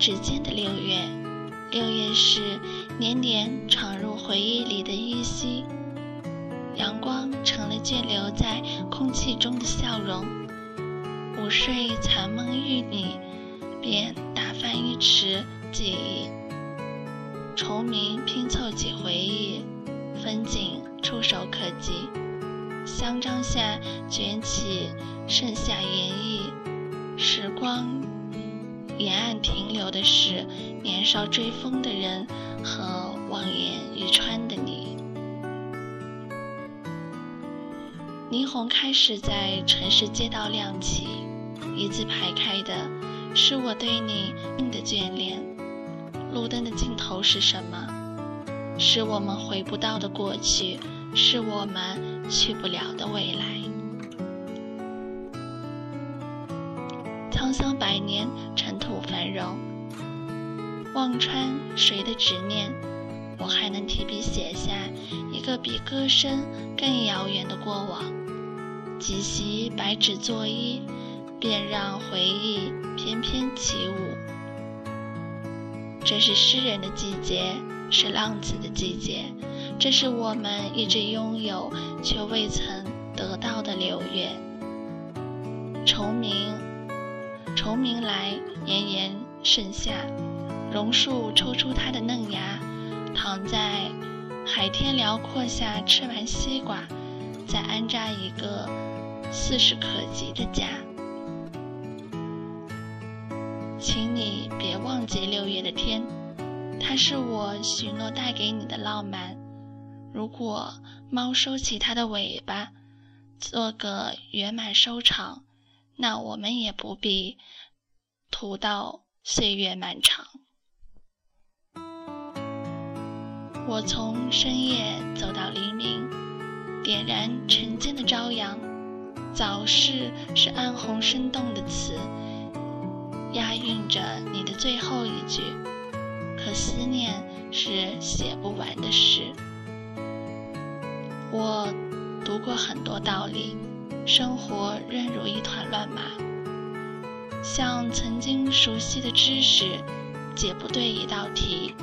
指尖的六月，六月是年年闯入回忆里的依稀。阳光成了倦留在空气中的笑容。午睡残梦欲你，便打翻一池记忆。虫鸣拼凑起回忆，风景触手可及。香樟下卷起盛夏炎意，时光。沿岸停留的是年少追风的人和望眼欲穿的你。霓虹开始在城市街道亮起，一字排开的是我对你的眷恋。路灯的尽头是什么？是我们回不到的过去，是我们去不了的未来。沧桑百年，尘土繁荣。望穿谁的执念，我还能提笔写下一个比歌声更遥远的过往。几袭白纸作衣，便让回忆翩翩起舞。这是诗人的季节，是浪子的季节，这是我们一直拥有却未曾得到的六月。虫鸣。虫鸣来，炎炎盛夏，榕树抽出它的嫩芽，躺在海天辽阔下，吃完西瓜，再安扎一个似是可及的家。请你别忘记六月的天，它是我许诺带给你的浪漫。如果猫收起它的尾巴，做个圆满收场。那我们也不必徒到岁月漫长。我从深夜走到黎明，点燃晨间的朝阳。早逝是暗红生动的词，押韵着你的最后一句。可思念是写不完的诗。我读过很多道理。生活仍如一团乱麻，像曾经熟悉的知识解不对一道题，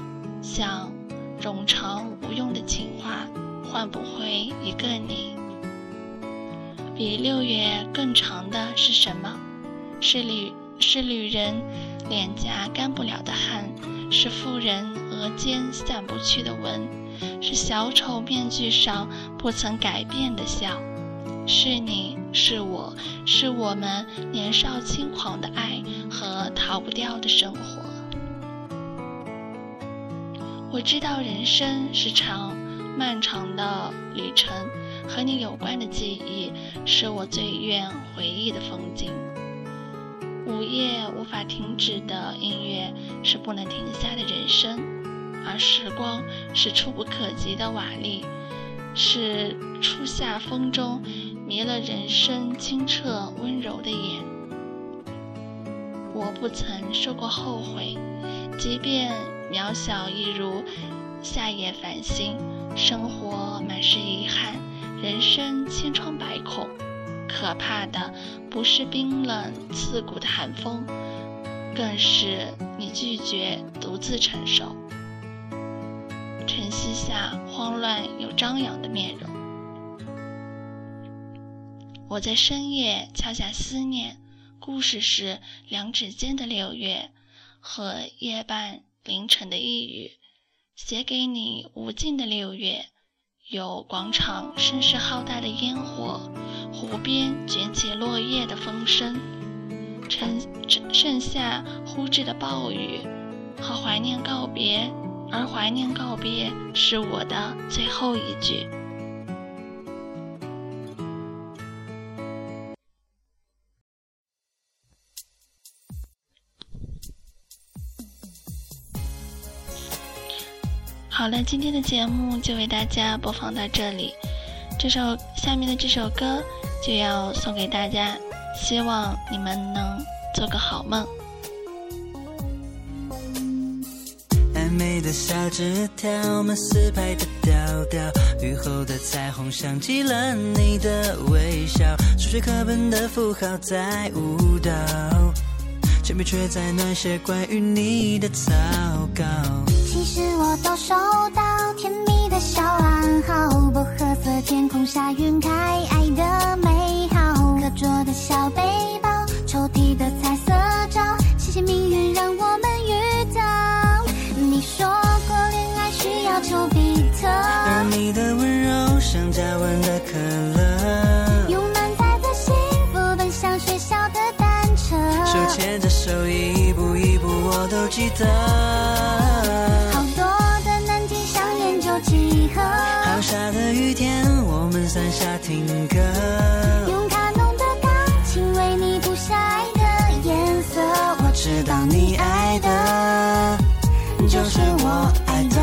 像冗长无用的情话换不回一个你。比六月更长的是什么？是旅是旅人脸颊干不了的汗，是妇人额间散不去的纹，是小丑面具上不曾改变的笑。是你是我是我们年少轻狂的爱和逃不掉的生活。我知道人生是场漫长的旅程，和你有关的记忆是我最愿回忆的风景。午夜无法停止的音乐是不能停下的人生，而时光是触不可及的瓦砾，是初夏风中。迷了人生清澈温柔的眼，我不曾受过后悔，即便渺小一如夏夜繁星。生活满是遗憾，人生千疮百孔。可怕的不是冰冷刺骨的寒风，更是你拒绝独自承受。晨曦下慌乱又张扬的面容。我在深夜敲下思念，故事是两指间的六月和夜半凌晨的一语，写给你无尽的六月。有广场声势浩大的烟火，湖边卷起落叶的风声，盛盛夏呼至的暴雨，和怀念告别，而怀念告别是我的最后一句。好了，今天的节目就为大家播放到这里。这首下面的这首歌就要送给大家，希望你们能做个好梦。暧昧的小纸条，我们四拍的调调，雨后的彩虹像极了你的微笑，数学课本的符号在舞蹈。铅笔却在暖写关于你的草稿。晕开爱的美好，课桌的小背包，抽屉的彩色照，谢谢命运让我们遇到。你说过恋爱需要丘比特，而你的温柔像加温的可乐，用满载的幸福奔向学校的单车，手牵着手一步一步我都记得。伞下听歌。用卡农的钢琴为你谱下爱的颜色，我知道你爱的就是我爱的。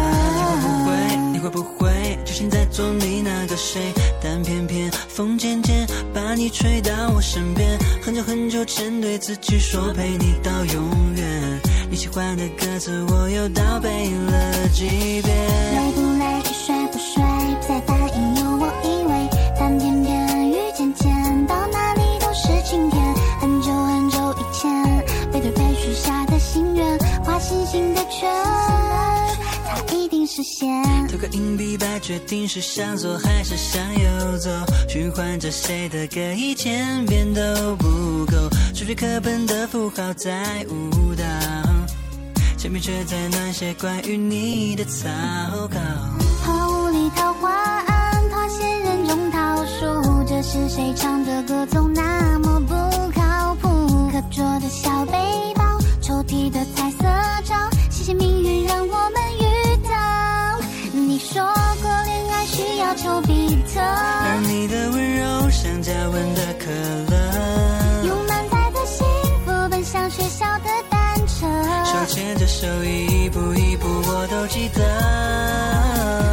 你会不会？你会不会就现在做你那个谁？但偏偏风渐渐把你吹到我身边，很久很久前对自己说陪你到永远。你喜欢的歌词我又倒背了几遍。累不累，个硬币吧，决定是向左还是向右走。循环着谁的歌，一千遍都不够。数学课本的符号在舞蹈，铅笔却在暖写关于你的草稿。和无厘头画案，花仙人中桃树，这是谁唱的歌，总那么不靠谱。课桌的小背你的温柔像加温的可乐，用满载的幸福奔向学校的单车，手牵着手一步一步我都记得。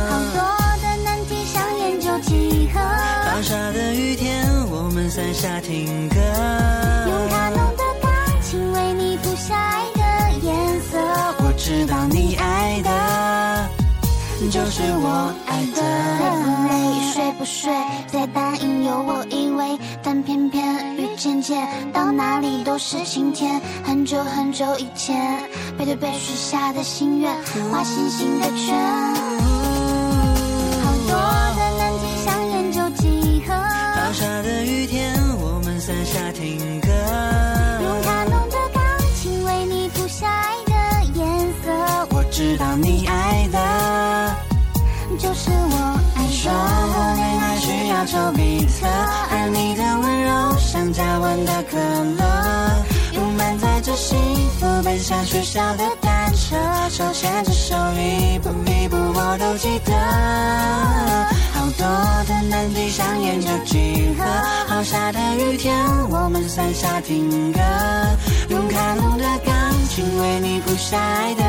好多的难题想研究几何，好傻的雨天，我们伞下听偏偏雨渐渐，到哪里都是晴天。很久很久以前，背对背许下的心愿，画星星的圈。可乐，用满载着幸福奔向学校的单车，手牵着手一步一步我都记得。好多的难题上演着几何，好下的雨天，我们伞下听歌，用卡农的钢琴为你谱下爱的，